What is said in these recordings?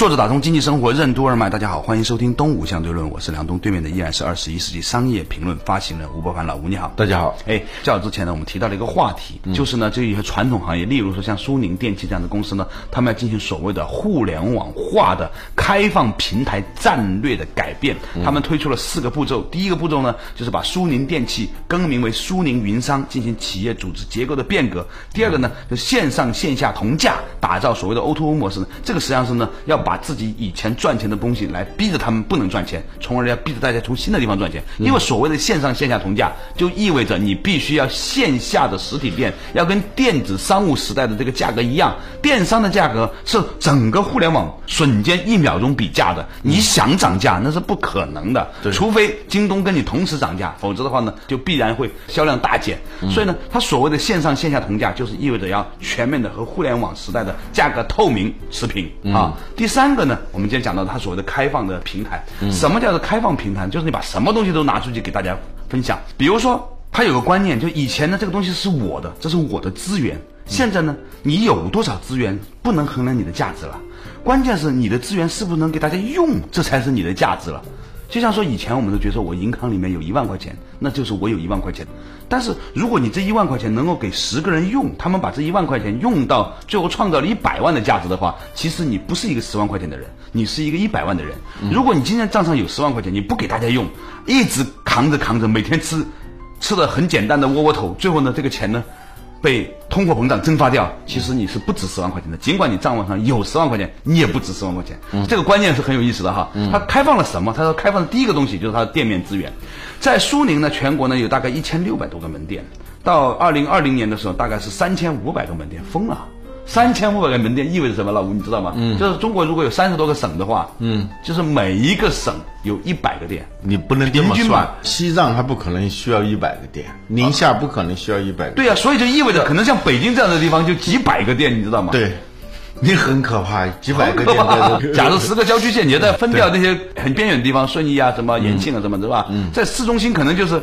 作者打通经济生活任督二脉，大家好，欢迎收听东吴相对论，我是梁东，对面的依然是二十一世纪商业评论发行人吴伯凡老吴，你好，大家好。哎，较早之前呢，我们提到了一个话题，就是呢，这一些传统行业，例如说像苏宁电器这样的公司呢，他们要进行所谓的互联网化的开放平台战略的改变，他们推出了四个步骤，第一个步骤呢，就是把苏宁电器更名为苏宁云商，进行企业组织结构的变革；第二个呢，就线上线下同价，打造所谓的 O2O 模式呢，这个实际上是呢，要把自己以前赚钱的东西来逼着他们不能赚钱，从而要逼着大家从新的地方赚钱。因为所谓的线上线下同价，就意味着你必须要线下的实体店要跟电子商务时代的这个价格一样，电商的价格是整个互联网瞬间一秒钟比价的。你想涨价那是不可能的，除非京东跟你同时涨价，否则的话呢，就必然会销量大减。所以呢，它所谓的线上线下同价，就是意味着要全面的和互联网时代的价格透明持平啊。第三个呢？我们今天讲到它所谓的开放的平台，什么叫做开放平台？就是你把什么东西都拿出去给大家分享。比如说，它有个观念，就以前呢这个东西是我的，这是我的资源。现在呢，你有多少资源不能衡量你的价值了，关键是你的资源是不是能给大家用，这才是你的价值了。就像说以前我们都觉得我银行里面有一万块钱，那就是我有一万块钱。但是如果你这一万块钱能够给十个人用，他们把这一万块钱用到最后创造了一百万的价值的话，其实你不是一个十万块钱的人，你是一个一百万的人。如果你今天账上有十万块钱，你不给大家用，一直扛着扛着，每天吃吃的很简单的窝窝头，最后呢这个钱呢？被通货膨胀蒸发掉，其实你是不值十万块钱的。尽管你账户上有十万块钱，你也不值十万块钱。这个观念是很有意思的哈。它开放了什么？它说开放的第一个东西就是它的店面资源。在苏宁呢，全国呢有大概一千六百多个门店，到二零二零年的时候，大概是三千五百个门店，疯了。三千五百个门店意味着什么？老吴，你知道吗？嗯，就是中国如果有三十多个省的话，嗯，就是每一个省有一百个店。你不能这么算，西藏它不可能需要一百个店，宁夏不可能需要一百个。对呀，所以就意味着可能像北京这样的地方就几百个店，你知道吗？对，你很可怕，几百个店。假如十个郊区县，你再分掉那些很边远的地方，顺义啊、什么延庆啊、什么，对吧？嗯，在市中心可能就是。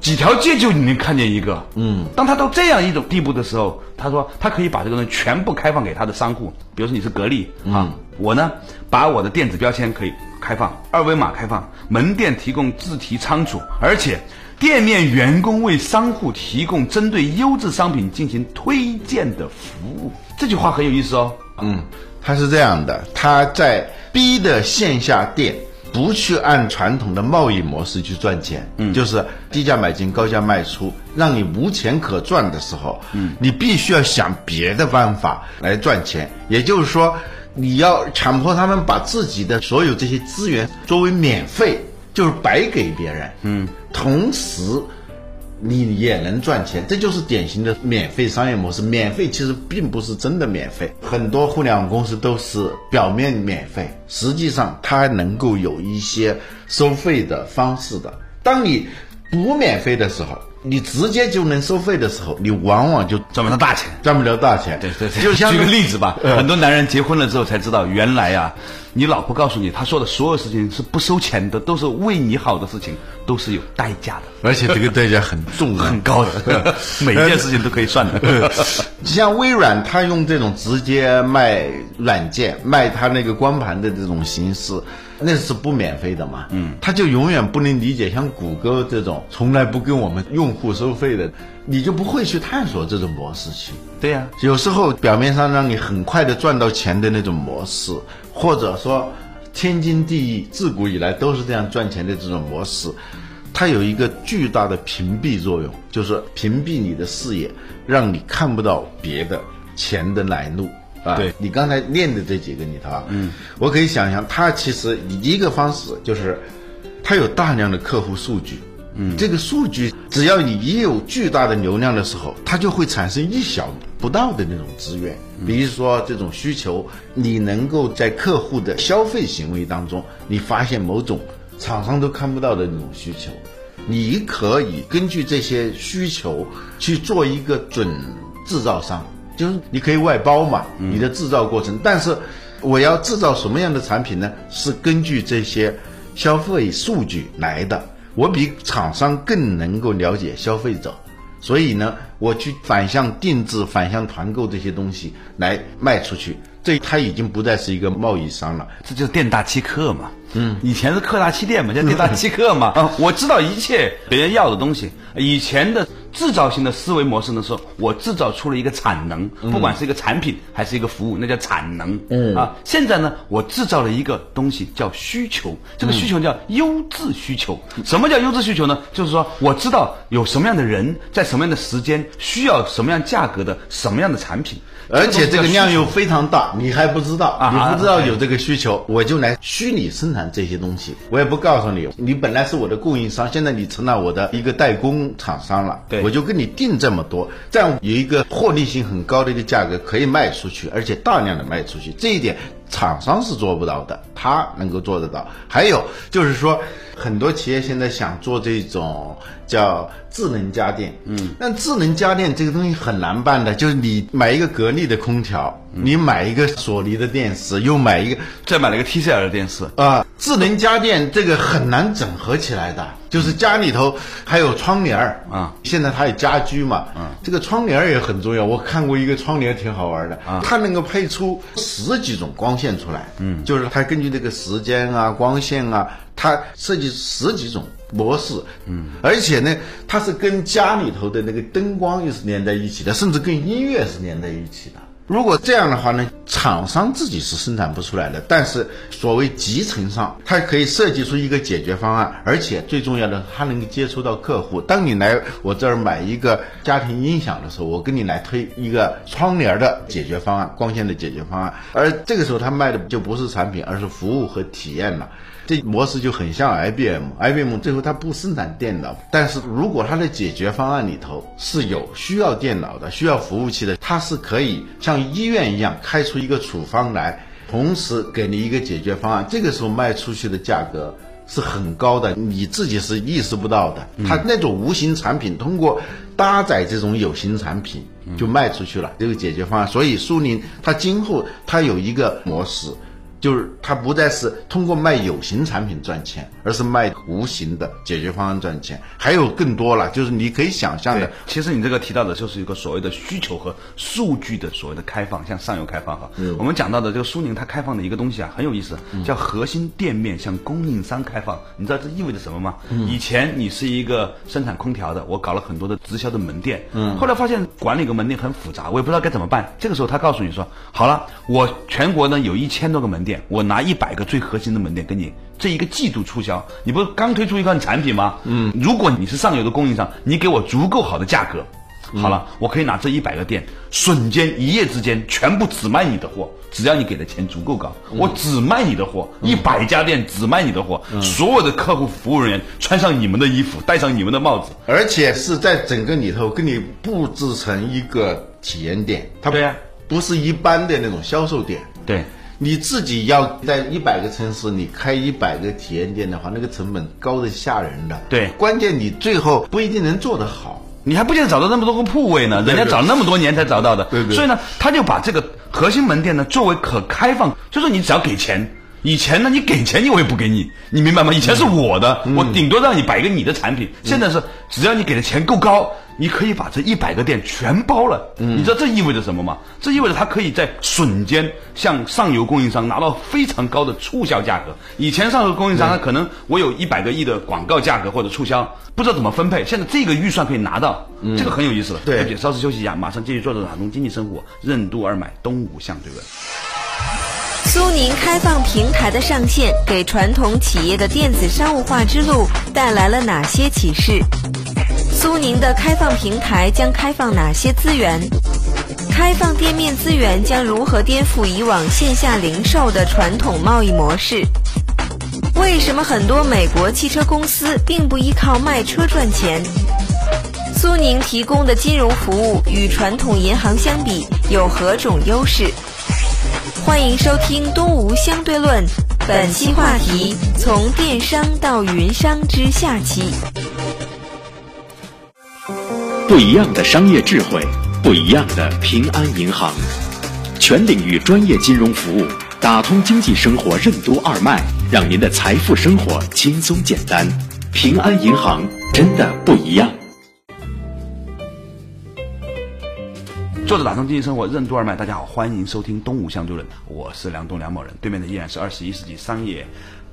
几条街就你能看见一个，嗯，当他到这样一种地步的时候，他说他可以把这个东西全部开放给他的商户，比如说你是格力啊，我呢把我的电子标签可以开放，二维码开放，门店提供自提仓储，而且店面员工为商户提供针对优质商品进行推荐的服务。这句话很有意思哦，嗯，他是这样的，他在 B 的线下店。不去按传统的贸易模式去赚钱，嗯，就是低价买进，高价卖出，让你无钱可赚的时候，嗯，你必须要想别的办法来赚钱。也就是说，你要强迫他们把自己的所有这些资源作为免费，就是白给别人，嗯，同时。你也能赚钱，这就是典型的免费商业模式。免费其实并不是真的免费，很多互联网公司都是表面免费，实际上它能够有一些收费的方式的。当你不免费的时候，你直接就能收费的时候，你往往就赚不到大钱，赚不了大钱。对对对，就举个例子吧，很多男人结婚了之后才知道，原来啊。你老婆告诉你，她说的所有事情是不收钱的，都是为你好的事情，都是有代价的，而且这个代价很重、很高的，每一件事情都可以算的。像微软，它用这种直接卖软件、卖它那个光盘的这种形式，那是不免费的嘛？嗯，他就永远不能理解像谷歌这种从来不跟我们用户收费的，你就不会去探索这种模式去。对呀，有时候表面上让你很快的赚到钱的那种模式。或者说，天经地义，自古以来都是这样赚钱的这种模式，它有一个巨大的屏蔽作用，就是屏蔽你的视野，让你看不到别的钱的来路啊。对。你刚才念的这几个里头啊，嗯，我可以想象，它其实一个方式就是，它有大量的客户数据，嗯，这个数据只要你一有巨大的流量的时候，它就会产生意想不到的那种资源。比如说这种需求，你能够在客户的消费行为当中，你发现某种厂商都看不到的那种需求，你可以根据这些需求去做一个准制造商，就是你可以外包嘛，你的制造过程，但是我要制造什么样的产品呢？是根据这些消费数据来的。我比厂商更能够了解消费者，所以呢，我去反向定制、反向团购这些东西来卖出去，这他已经不再是一个贸易商了。这就是店大欺客嘛。嗯，以前是客大欺店嘛，现在店大欺客嘛。啊，我知道一切别人要的东西。以前的制造型的思维模式呢，是我制造出了一个产能，不管是一个产品还是一个服务，那叫产能。嗯啊，现在呢，我制造了一个东西叫需求，这个需求叫优质需求。什么叫优质需求呢？就是说我知道有什么样的人在什么样的时间需要什么样价格的什么样的产品，而且这个量又非常大，你还不知道，啊你不知道有这个需求，我就来虚拟生产这些东西，我也不告诉你，你本来是我的供应商，现在你成了我的一个代工厂商了，对我就跟你定这么多，这样有一个获利性很高的一个价格可以卖出去，而且大量的卖出去，这一点厂商是做不到的，他能够做得到。还有就是说，很多企业现在想做这种叫智能家电，嗯，但智能家电这个东西很难办的，就是你买一个格力的空调，你买一个索尼的电视，又买一个再买了一个 TCL 的电视，啊，智能家电这个很难整合起来的，就是家里头还有窗帘儿啊，现在它有家居嘛，嗯这个窗帘儿也很重要。我看过一个窗帘挺好玩的，啊它能够配出十几种光线出来，嗯，就是它根据这个时间啊、光线啊，它设计十几种模式，嗯，而且呢，它是跟家里头的那个灯光又是连在一起的，甚至跟音乐是连在一起的。如果这样的话呢，厂商自己是生产不出来的，但是所谓集成商，它可以设计出一个解决方案，而且最重要的，它能够接触到客户。当你来我这儿买一个家庭音响的时候，我跟你来推一个窗帘的解决方案、光线的解决方案，而这个时候他卖的就不是产品，而是服务和体验了。这模式就很像 IBM，IBM 最后它不生产电脑，但是如果它的解决方案里头是有需要电脑的、需要服务器的，它是可以像医院一样开出一个处方来，同时给你一个解决方案，这个时候卖出去的价格。是很高的，你自己是意识不到的。它那种无形产品通过搭载这种有形产品就卖出去了，这个解决方案。所以苏宁它今后它有一个模式，就是它不再是通过卖有形产品赚钱，而是卖无形的解决方案赚钱。还有更多了，就是你可以想象的，，其实你这个提到的就是一个所谓的需求和数据的所谓的开放，向上游开放哈。我们讲到的这个苏宁它开放的一个东西啊，很有意思，叫核心店面向供应商开放。你知道这意味着什么吗？以前你是一个生产空调的，我搞了很多的直销的门店，嗯，后来发现管理一个门店很复杂，我也不知道该怎么办。这个时候他告诉你说，好了，我全国呢有一千多个门店，我拿一百个最核心的门店跟你这一个季度促销，你不是刚推出一款产品吗？嗯，如果你是上游的供应商，你给我足够好的价格，好了，我可以拿这一百个店，瞬间一夜之间全部只卖你的货，只要你给的钱足够高，我只卖你的货，一百家店只卖你的货，所有的客户服务人员穿上你们的衣服，戴上你们的帽子，而且是在整个里头给你布置成一个体验店，它对呀不是一般的那种销售店。对。你自己要在一百个城市，你开一百个体验店的话，那个成本高的吓人的。对关键你最后不一定能做得好。你还不见得找到那么多个铺位呢，人家找那么多年才找到的。对对所以呢，他就把这个核心门店呢作为可开放，就是你只要给钱。以前呢，你给钱你我也不给你，你明白吗？以前是我的，我顶多让你摆一个你的产品。现在是只要你给的钱够高，你可以把这一百个店全包了。你知道这意味着什么吗？这意味着他可以在瞬间向上游供应商拿到非常高的促销价格。以前上游供应商他可能我有一百个亿的广告价格或者促销，不知道怎么分配。现在这个预算可以拿到，这个很有意思了。对对不起，稍事休息一下，马上继续做着打通经济生活，任督二脉，东吴相对论。苏宁开放平台的上线，给传统企业的电子商务化之路带来了哪些启示？苏宁的开放平台将开放哪些资源？开放店面资源将如何颠覆以往线下零售的传统贸易模式？为什么很多美国汽车公司并不依靠卖车赚钱？苏宁提供的金融服务与传统银行相比有何种优势？欢迎收听《东吴相对论》，本期话题：从电商到云商之下期。不一样的商业智慧，不一样的平安银行，全领域专业金融服务，打通经济生活任督二脉，让您的财富生活轻松简单。平安银行真的不一样。作者打通经济生活任督二脉，大家好，欢迎收听东吴相对论，我是梁东梁某人，对面的依然是二十一世纪商业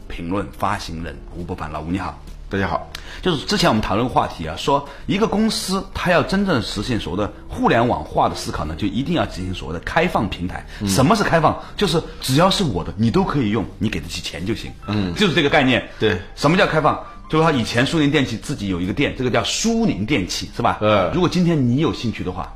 评论发行人吴伯凡，老吴你好。大家好，就是之前我们讨论话题啊，说一个公司它要真正实现所谓的互联网化的思考呢，就一定要进行所谓的开放平台。什么是开放？就是只要是我的，你都可以用，你给得起钱就行。嗯，就是这个概念。对，什么叫开放？就是他以前苏宁电器自己有一个店，这个叫苏宁电器，是吧？呃如果今天你有兴趣的话。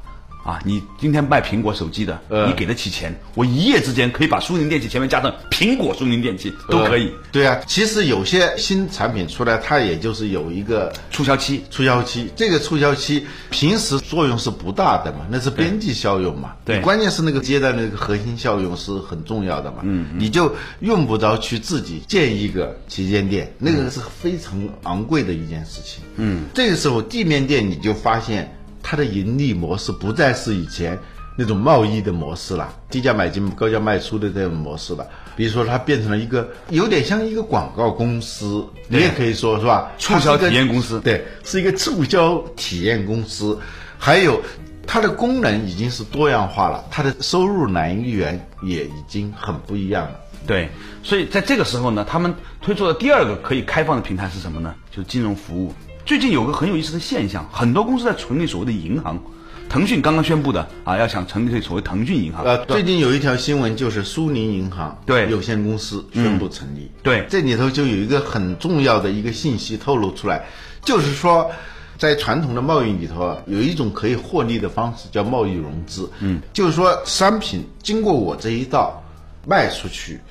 啊，你今天卖苹果手机的，呃你给得起钱，我一夜之间可以把苏宁电器前面加上苹果苏宁电器都可以，呃对啊，其实有些新产品出来，它也就是有一个促销期。促销期，这个促销期平时作用是不大的嘛，那是边际效用嘛。对关键是那个接待那个核心效用是很重要的嘛。嗯，你就用不着去自己建一个旗舰店，那个是非常昂贵的一件事情。嗯，这个时候地面店你就发现它的盈利模式不再是以前。那种贸易的模式了，低价买进、高价卖出的这种模式了。比如说，它变成了一个有点像一个广告公司，你也可以说是吧？促销体验公司对，是一个促销体验公司，还有它的功能已经是多样化了，它的收入来源也已经很不一样了。对，所以在这个时候呢，他们推出的第二个可以开放的平台是什么呢？就是金融服务。最近有个很有意思的现象，很多公司在成立所谓的银行。腾讯刚刚宣布的啊，要想成立这所谓腾讯银行。呃，最近有一条新闻，就是苏宁银行对有限公司宣布成立。对这里头就有一个很重要的一个信息透露出来，就是说，在传统的贸易里头啊，有一种可以获利的方式叫贸易融资。嗯，就是说商品经过我这一道卖出去，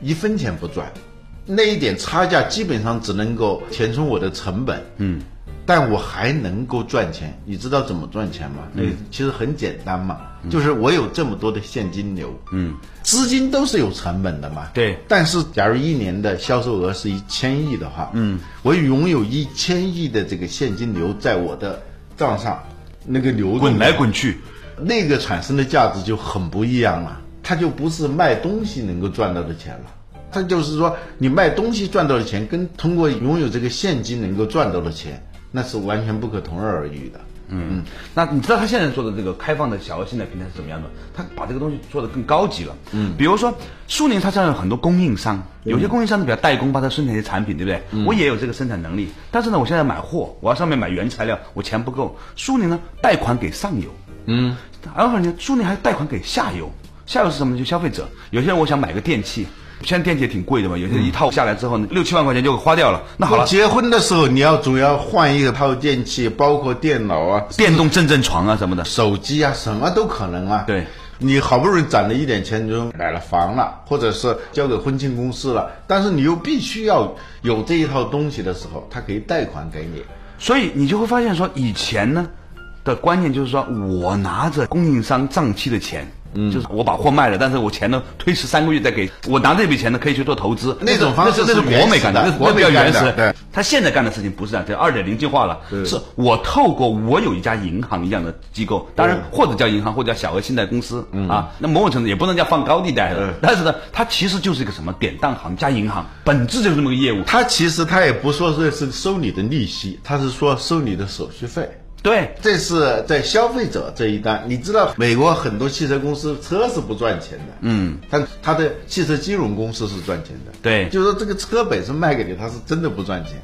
一分钱不赚，那一点差价基本上只能够填充我的成本。嗯。但我还能够赚钱，你知道怎么赚钱吗？那其实很简单嘛，就是我有这么多的现金流，嗯，资金都是有成本的嘛，对但是假如一年的销售额是一千亿的话，嗯，我拥有一千亿的这个现金流在我的账上，那个流动滚来滚去，那个产生的价值就很不一样了，它就不是卖东西能够赚到的钱了。它就是说，你卖东西赚到的钱，跟通过拥有这个现金能够赚到的钱，那是完全不可同日而语的。嗯，那你知道他现在做的这个开放的小额信贷平台是怎么样的？他把这个东西做的更高级了。嗯，比如说苏宁，它现在有很多供应商，有些供应商呢比较代工，帮他生产一些产品，对不对？我也有这个生产能力，但是呢，我现在买货，我要上面买原材料，我钱不够。苏宁呢，贷款给上游，嗯，然后呢，苏宁还贷款给下游，下游是什么？就消费者。有些人我想买个电器。现在电器也挺贵的嘛，有些一套下来之后呢，六七万块钱就花掉了。那好了，结婚的时候你要总要换一个套电器，包括电脑啊、电动震震床啊什么的，手机啊，什么都可能啊。对，你好不容易攒了一点钱，你就买了房了，或者是交给婚庆公司了，但是你又必须要有这一套东西的时候，他可以贷款给你。所以你就会发现说，以前呢的观念就是说我拿着供应商账期的钱。嗯，就是我把货卖了，但是我钱呢推迟三个月再给我拿这笔钱呢可以去做投资，那种方式那是国美干的，那比较原始。对，他现在干的事情不是这样，这二点零进化了，是我透过我有一家银行一样的机构，当然或者叫银行或者叫小额信贷公司啊，那某种程度也不能叫放高利贷的，但是呢，它其实就是一个什么典当行加银行，本质就是这么个业务。他其实他也不说是是收你的利息，他是说收你的手续费。对，这是在消费者这一端，你知道美国很多汽车公司车是不赚钱的，嗯，但它的汽车金融公司是赚钱的，对。就是说这个车本身卖给你，他是真的不赚钱，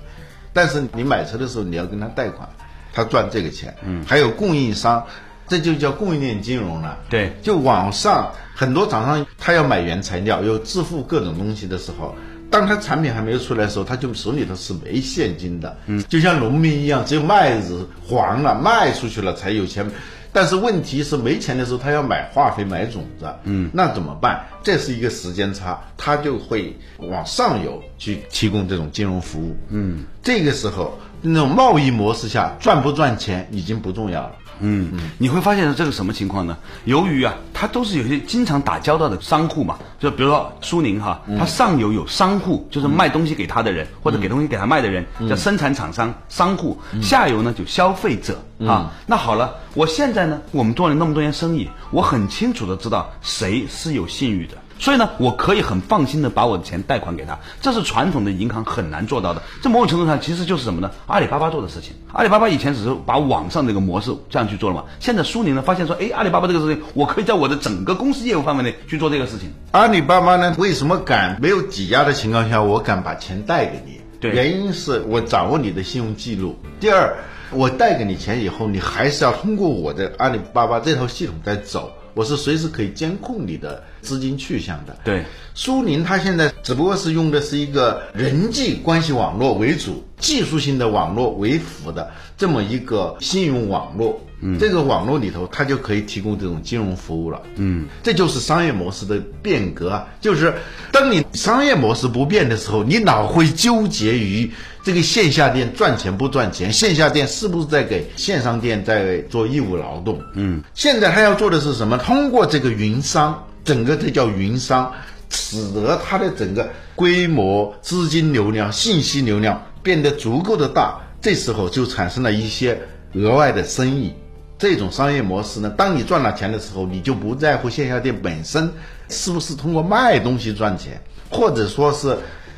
但是你买车的时候你要跟他贷款，他赚这个钱，嗯，还有供应商，这就叫供应链金融了，对。就网上很多厂商他要买原材料，要支付各种东西的时候。当他产品还没有出来的时候，他就手里头是没现金的，嗯，就像农民一样，只有麦子黄了卖出去了才有钱。但是问题是没钱的时候，他要买化肥、买种子，嗯，那怎么办？这是一个时间差，他就会往上游去提供这种金融服务，嗯，这个时候那种贸易模式下赚不赚钱已经不重要了。嗯，你会发现这个什么情况呢？由于啊，它都是有些经常打交道的商户嘛，就比如说苏宁哈，它上游有商户，就是卖东西给他的人，或者给东西给他卖的人，叫生产厂商、商户；下游呢就消费者啊。那好了，我现在呢，我们做了那么多年生意，我很清楚的知道谁是有信誉的。所以呢，我可以很放心的把我的钱贷款给他，这是传统的银行很难做到的。这某种程度上其实就是什么呢？阿里巴巴做的事情。阿里巴巴以前只是把网上这个模式这样去做了嘛。现在苏宁呢发现说，哎，阿里巴巴这个事情，我可以在我的整个公司业务范围内去做这个事情。阿里巴巴呢，为什么敢没有抵押的情况下，我敢把钱贷给你？对，原因是我掌握你的信用记录。第二，我贷给你钱以后，你还是要通过我的阿里巴巴这套系统在走。我是随时可以监控你的资金去向的。对，苏宁它现在只不过是用的是一个人际关系网络为主、技术性的网络为辅的这么一个信用网络。嗯，这个网络里头，它就可以提供这种金融服务了。嗯，这就是商业模式的变革啊！就是当你商业模式不变的时候，你老会纠结于这个线下店赚钱不赚钱，线下店是不是在给线上店在做义务劳动？嗯，现在他要做的是什么？通过这个云商，整个这叫云商，使得它的整个规模、资金流量、信息流量变得足够的大，这时候就产生了一些额外的生意。这种商业模式呢，当你赚了钱的时候，你就不在乎线下店本身是不是通过卖东西赚钱，或者说是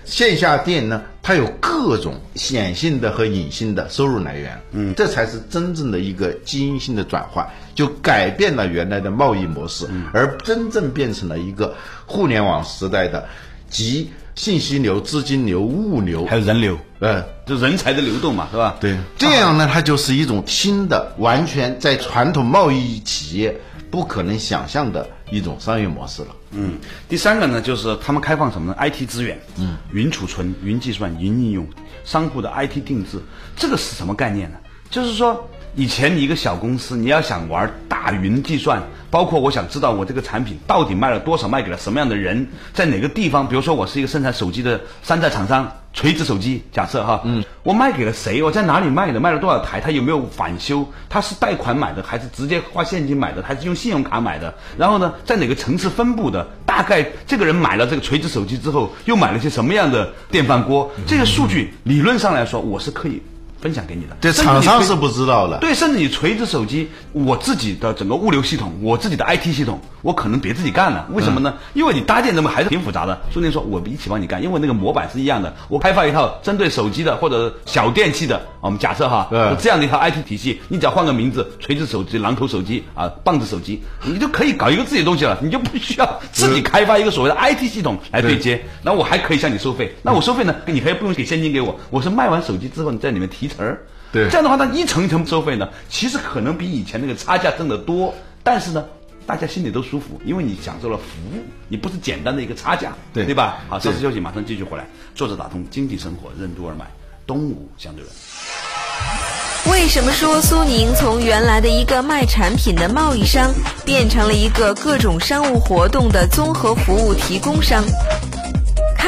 线下店呢，它有各种显性的和隐性的收入来源。嗯，这才是真正的一个基因性的转换，就改变了原来的贸易模式，而真正变成了一个互联网时代的集信息流、资金流、物流还有人流。呃，就人才的流动嘛，是吧？对，这样呢，它就是一种新的、完全在传统贸易企业不可能想象的一种商业模式了。嗯，第三个呢，就是他们开放什么呢？IT 资源，嗯，云储存、云计算、云应用，商户的 IT 定制，这个是什么概念呢？就是说。以前你一个小公司，你要想玩大云计算，包括我想知道我这个产品到底卖了多少，卖给了什么样的人，在哪个地方？比如说我是一个生产手机的山寨厂商，锤子手机，假设哈，嗯，我卖给了谁？我在哪里卖的？卖了多少台？他有没有返修？他是贷款买的，还是直接花现金买的？还是用信用卡买的？然后呢，在哪个层次分布的？大概这个人买了这个锤子手机之后，又买了些什么样的电饭锅？这个数据理论上来说，我是可以。分享给你的，对厂商是不知道的。对，甚至你锤子手机，我自己的整个物流系统，我自己的 IT 系统，我可能别自己干了。为什么呢？因为你搭建这么还是挺复杂的。苏宁说，我一起帮你干，因为那个模板是一样的。我开发一套针对手机的或者小电器的，我们假设哈，这样的一套 IT 体系，你只要换个名字，锤子手机、榔头手机啊、棒子手机，你就可以搞一个自己的东西了，你就不需要自己开发一个所谓的 IT 系统来对接。那我还可以向你收费，那我收费呢？你可以不用给现金给我，我是卖完手机之后你在里面提成儿。对，这样的话，它一层一层收费呢，其实可能比以前那个差价挣得多，但是呢，大家心里都舒服，因为你享受了服务，你不是简单的一个差价，对对吧？好，稍事休息，马上继续回来。作者打通经济生活任督二脉，东吴相对论。为什么说苏宁从原来的一个卖产品的贸易商，变成了一个各种商务活动的综合服务提供商？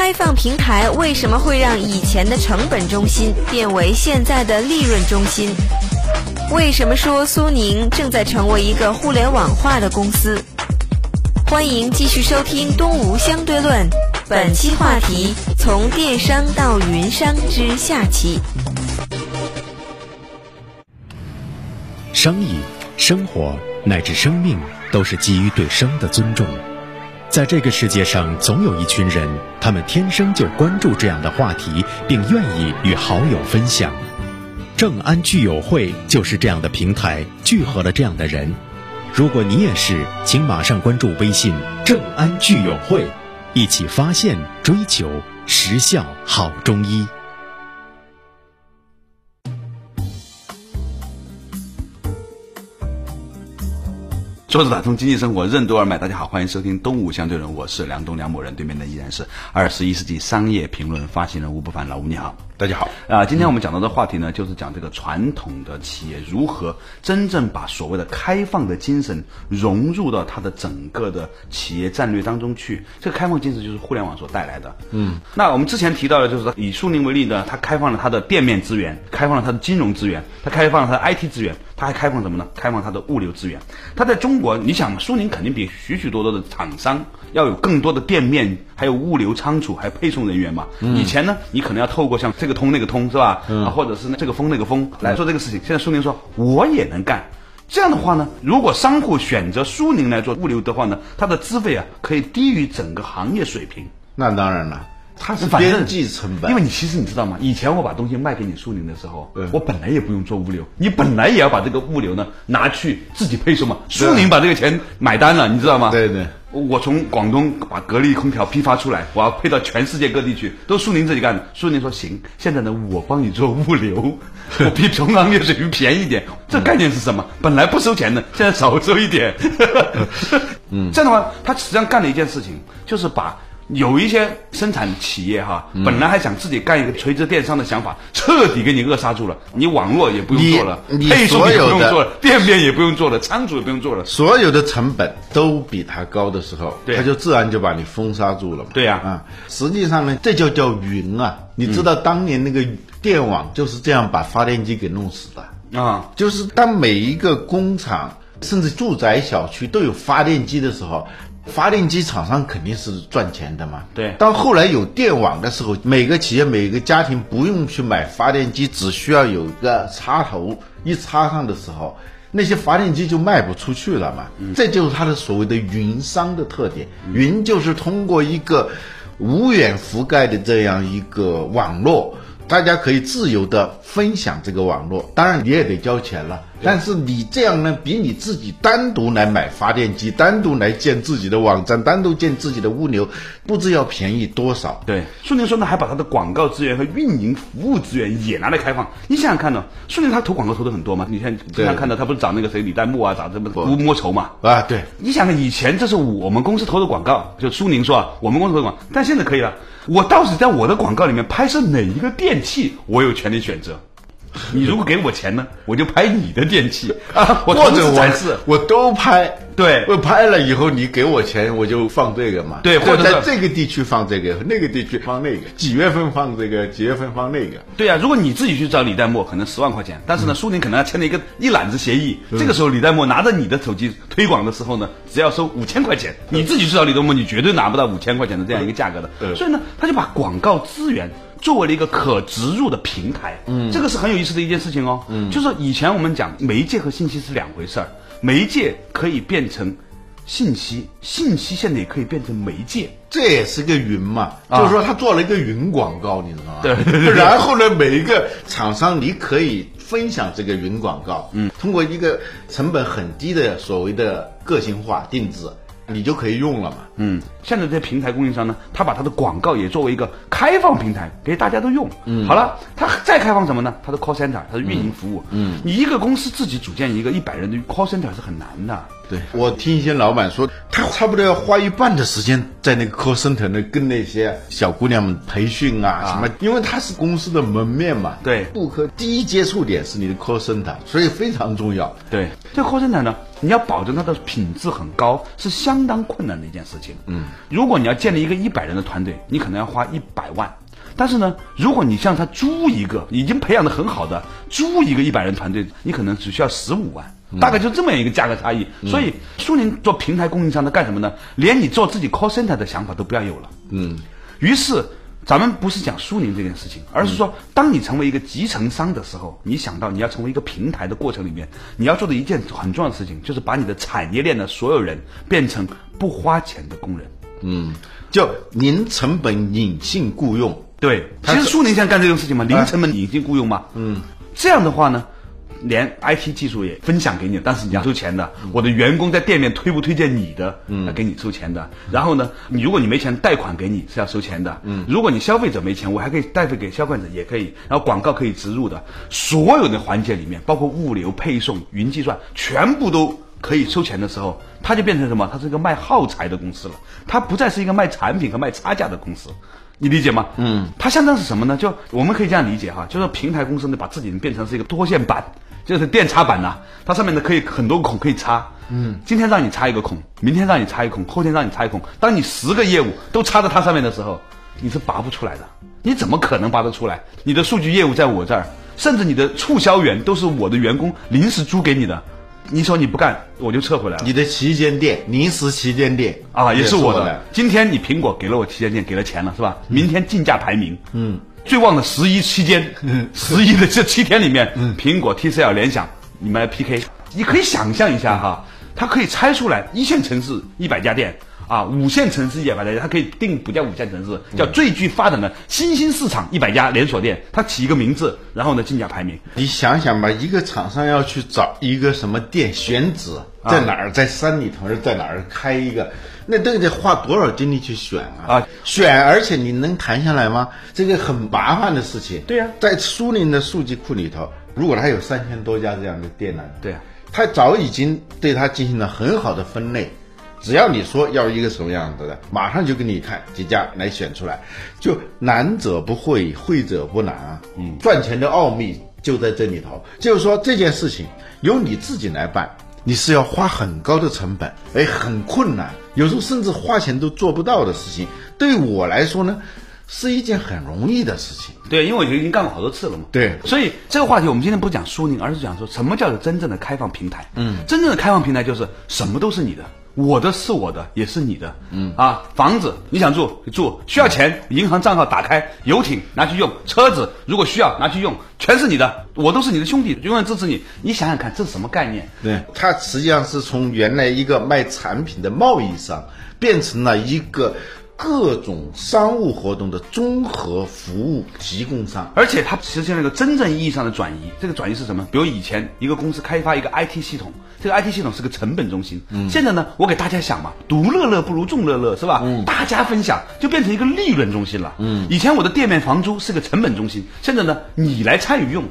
开放平台为什么会让以前的成本中心变为现在的利润中心？为什么说苏宁正在成为一个互联网化的公司？欢迎继续收听《东吴相对论》，本期话题：从电商到云商之下期。生意、生活乃至生命，都是基于对生的尊重。在这个世界上，总有一群人，他们天生就关注这样的话题，并愿意与好友分享。正安聚友会就是这样的平台，聚合了这样的人。如果你也是，请马上关注微信“正安聚友会”，一起发现、追求实效好中医。坐着打通经济生活任督二脉，大家好，欢迎收听东吴相对论，我是梁东梁某人，对面的依然是二十一世纪商业评论发行人吴不凡，老吴你好。大家好。啊，今天我们讲到的话题呢，就是讲这个传统的企业如何真正把所谓的开放的精神融入到它的整个的企业战略当中去。这个开放精神就是互联网所带来的。嗯，那我们之前提到的，就是以苏宁为例呢，它开放了它的店面资源，开放了它的金融资源，它开放了它的 IT 资源，它还开放什么呢？开放它的物流资源。它在中国，你想，苏宁肯定比许许多多的厂商要有更多的店面，还有物流仓储，还有配送人员嘛。以前呢，你可能要透过像这个通那个通是吧？啊，或者是这个风那个风来做这个事情。现在苏宁说我也能干。这样的话呢，如果商户选择苏宁来做物流的话呢，它的资费啊可以低于整个行业水平。那当然了，它是边际成本，因为你其实你知道吗？以前我把东西卖给你苏宁的时候，我本来也不用做物流，你本来也要把这个物流呢拿去自己配送嘛。苏宁把这个钱买单了，你知道吗？对对。我从广东把格力空调批发出来，我要配到全世界各地去，都苏宁自己干的。苏宁说行，现在呢我帮你做物流，我比同行业水平便宜一点。这概念是什么？本来不收钱的，现在少收一点。嗯，这样的话，他实际上干了一件事情，就是把。有一些生产企业哈，本来还想自己干一个垂直电商的想法，彻底给你扼杀住了。你网络也不用做了，配送也不用做了，店面也不用做了，仓储也不用做了。所有的成本都比它高的时候，它就自然就把你封杀住了嘛。对呀啊，实际上呢，这就叫云啊。你知道当年那个电网就是这样把发电机给弄死的，啊，就是当每一个工厂甚至住宅小区都有发电机的时候。发电机厂商肯定是赚钱的嘛，对当后来有电网的时候，每个企业每个家庭不用去买发电机，只需要有一个插头一插上的时候，那些发电机就卖不出去了嘛。这就是它的所谓的云商的特点。云就是通过一个无远覆盖的这样一个网络，大家可以自由的分享这个网络。当然你也得交钱了，但是你这样呢，比你自己单独来买发电机、单独来建自己的网站、单独建自己的物流，不知要便宜多少。对，苏宁说呢，还把它的广告资源和运营服务资源也拿来开放。你想想看呢，苏宁它投广告投的很多嘛？你看经常看到他不是找那个谁李代沫啊，找这么吴莫愁嘛？啊，对，你想想，以前这是我们公司投的广告，就苏宁说啊，我们公司投的广告，但现在可以了。我到底在我的广告里面拍摄哪一个电器，我有权利选择。你如果给我钱呢，我就拍你的电器 啊，我或者我时展示。我都拍，对我拍了以后你给我钱，我就放这个嘛，对或者在这个地区放这个，那个地区放那个，几月份放这个，几月份放那个。对啊、如果你自己去找李代沫，可能十万块钱，但是呢，苏宁可能要签了一个一揽子协议。这个时候，李代沫拿着你的手机推广的时候呢，只要收五千块钱。你自己去找李代沫，你绝对拿不到五千块钱的这样一个价格的。嗯所以呢，他就把广告资源。作为了一个可植入的平台，嗯，这个是很有意思的一件事情哦，嗯，就是以前我们讲媒介和信息是两回事儿，媒介可以变成信息，信息现在也可以变成媒介，这也是个云嘛，啊。就是说他做了一个云广告，你知道吗？对对对。然后呢，每一个厂商你可以分享这个云广告，嗯，通过一个成本很低的所谓的个性化定制，你就可以用了嘛。嗯，现在这些平台供应商呢，他把他的广告也作为一个开放平台，给大家都用。嗯，好了，他再开放什么呢？他的 call center，他的运营服务。嗯，你一个公司自己组建一个一百人的 call center 是很难的。对，我听一些老板说，他差不多要花一半的时间在那个 call center 那跟那些小姑娘们培训啊什么，因为他是公司的门面嘛。对顾客第一接触点是你的 call center，所以非常重要。对，这个 call center 呢，你要保证它的品质很高，是相当困难的一件事情。嗯，如果你要建立一个一百人的团队，你可能要花一百万。但是呢，如果你向他租一个已经培养的很好的，租一个一百人团队，你可能只需要十五万，大概就这么样一个价格差异。所以苏宁做平台供应商的干什么呢？连你做自己 call center 的想法都不要有了。嗯，于是咱们不是讲苏宁这件事情，而是说，当你成为一个集成商的时候，你想到你要成为一个平台的过程里面，你要做的一件很重要的事情，就是把你的产业链的所有人变成不花钱的工人。嗯，就零成本隐性雇佣。对，其实苏宁现在干这种事情嘛，零成本隐性雇佣嘛。嗯，这样的话呢，连 IT 技术也分享给你，但是你要收钱的。我的员工在店面推不推荐你的，嗯，要给你收钱的。然后呢，你如果你没钱，贷款给你是要收钱的。嗯，如果你消费者没钱，我还可以贷费给消费者也可以。然后广告可以植入的，所有的环节里面，包括物流、配送、云计算，全部都。可以收钱的时候，它就变成什么？它是一个卖耗材的公司了，它不再是一个卖产品和卖差价的公司。你理解吗？嗯，它相当是什么呢？就我们可以这样理解哈，就是平台公司呢，把自己变成是一个多线板，就是电插板呐、它上面的可以很多孔可以插。嗯，今天让你插一个孔，明天让你插一个孔，后天让你插一个孔。当你十个业务都插在它上面的时候，你是拔不出来的。你怎么可能拔得出来？你的数据业务在我这儿，甚至你的促销员都是我的员工临时租给你的。你说你不干，我就撤回来了。你的旗舰店，临时旗舰店啊，也是我的。的。今天你苹果给了我旗舰店，给了钱了，是吧？明天竞价排名，嗯，最旺的十一期间，十一的这七天里面，苹果、TCL、联想，你们来 PK。你可以想象一下哈，它可以拆出来一线城市一百家店。啊，五线城市一百家，它可以定不叫五线城市，叫最具发展的新兴市场一百家连锁店，它起一个名字，然后呢竞价排名。你想想吧，一个厂商要去找一个什么店选址，在哪儿，在山里头，在哪儿开一个，那都得花多少精力去选啊？啊，选，而且你能谈下来吗？这个很麻烦的事情。对呀在苏宁的数据库里头，如果它有三千多家这样的店呢，对呀它早已经对它进行了很好的分类。只要你说要一个什么样子的，马上就给你看几家来选出来，就难者不会，会者不难啊。嗯，赚钱的奥秘就在这里头，就是说这件事情由你自己来办，你是要花很高的成本，哎，很困难，有时候甚至花钱都做不到的事情。对我来说呢，是一件很容易的事情。对，因为我已经干过好多次了嘛。对所以这个话题我们今天不讲苏宁，而是讲说什么叫做真正的开放平台。嗯，真正的开放平台就是什么都是你的。我的是我的，也是你的。嗯啊，房子你想住就住，需要钱，银行账号打开，游艇拿去用，车子如果需要拿去用，全是你的，我都是你的兄弟，永远支持你。你想想看，这是什么概念？对，它实际上是从原来一个卖产品的贸易商，变成了一个各种商务活动的综合服务提供商。而且它实现了一个真正意义上的转移。这个转移是什么？比如以前一个公司开发一个 IT 系统，这个 IT 系统是个成本中心。嗯，现在呢，我给大家想嘛，独乐乐不如众乐乐，是吧？嗯，大家分享就变成一个利润中心了。嗯，以前我的店面房租是个成本中心，现在呢，你来参与用。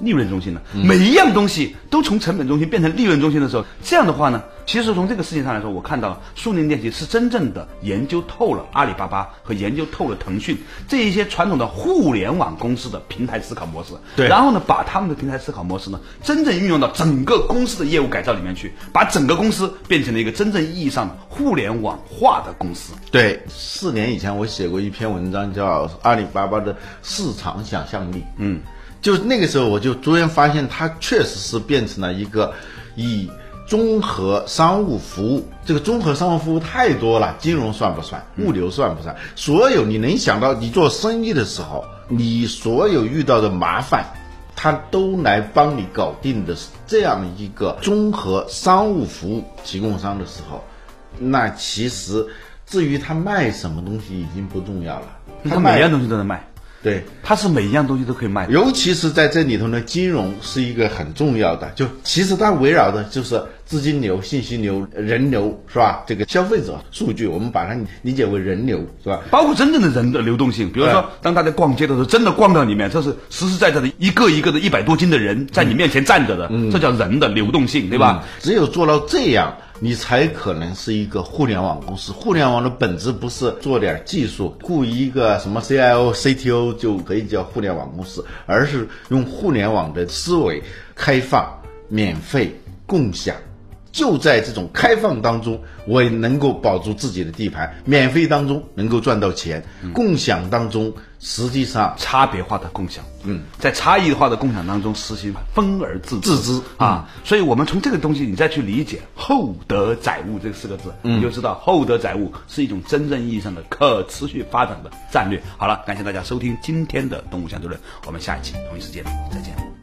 利润中心了，每一样东西都从成本中心变成利润中心的时候，这样的话呢，其实从这个事情上来说，我看到苏宁电器是真正的研究透了阿里巴巴和研究透了腾讯这一些传统的互联网公司的平台思考。模式，对。然后呢，把他们的平台思考模式呢，真正运用到整个公司的业务改造里面去，把整个公司变成了一个真正意义上的互联网化的公司。对，四年以前我写过一篇文章，叫《阿里巴巴的市场想象力》。嗯，就是那个时候我就逐渐发现，它确实是变成了一个以综合商务服务，这个综合商务服务太多了，金融算不算？物流算不算？所有你能想到，你做生意的时候，你所有遇到的麻烦。它都来帮你搞定的这样一个综合商务服务提供商的时候，那其实至于他卖什么东西已经不重要了，他每样东西都能卖，对，它是每一样东西都可以卖的。尤其是在这里头呢，金融是一个很重要的，就其实它围绕的就是资金流、信息流、人流，是吧？这个消费者数据，我们把它理解为人流，是吧？包括真正的人的流动性，比如说哎，当大家逛街的时候，真的逛到里面，这是实实在在的一个一个的一百多斤的人在你面前站着的，嗯这叫人的流动性，对吧？只有做到这样，你才可能是一个互联网公司。互联网的本质不是做点技术，雇一个什么 CIO、CTO 就可以叫互联网公司，而是用互联网的思维，开放、免费、共享。就在这种开放当中，我也能够保住自己的地盘；免费当中能够赚到钱，共享当中实际上差别化的共享，嗯，在差异化的共享当中实行分而治自知啊，所以我们从这个东西你再去理解“厚德载物”这四个字，你就知道厚德载物是一种真正意义上的可持续发展的战略。好了，感谢大家收听今天的《动物相对论》，我们下一期同一时间再见。